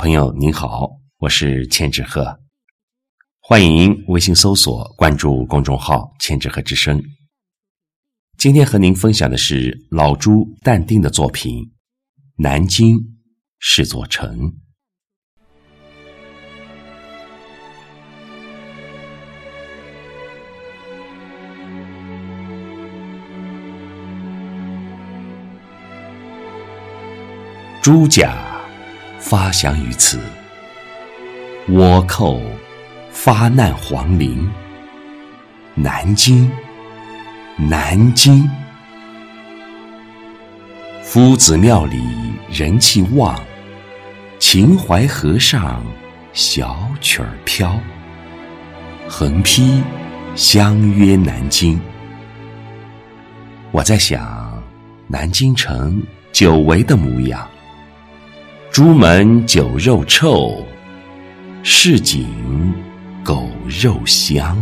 朋友您好，我是千纸鹤，欢迎微信搜索关注公众号“千纸鹤之声”。今天和您分享的是老朱淡定的作品《南京是座城》。朱家。发祥于此，倭寇发难黄陵。南京，南京，夫子庙里人气旺，秦淮河上小曲儿飘。横批：相约南京。我在想，南京城久违的模样。朱门酒肉臭，市井狗肉香。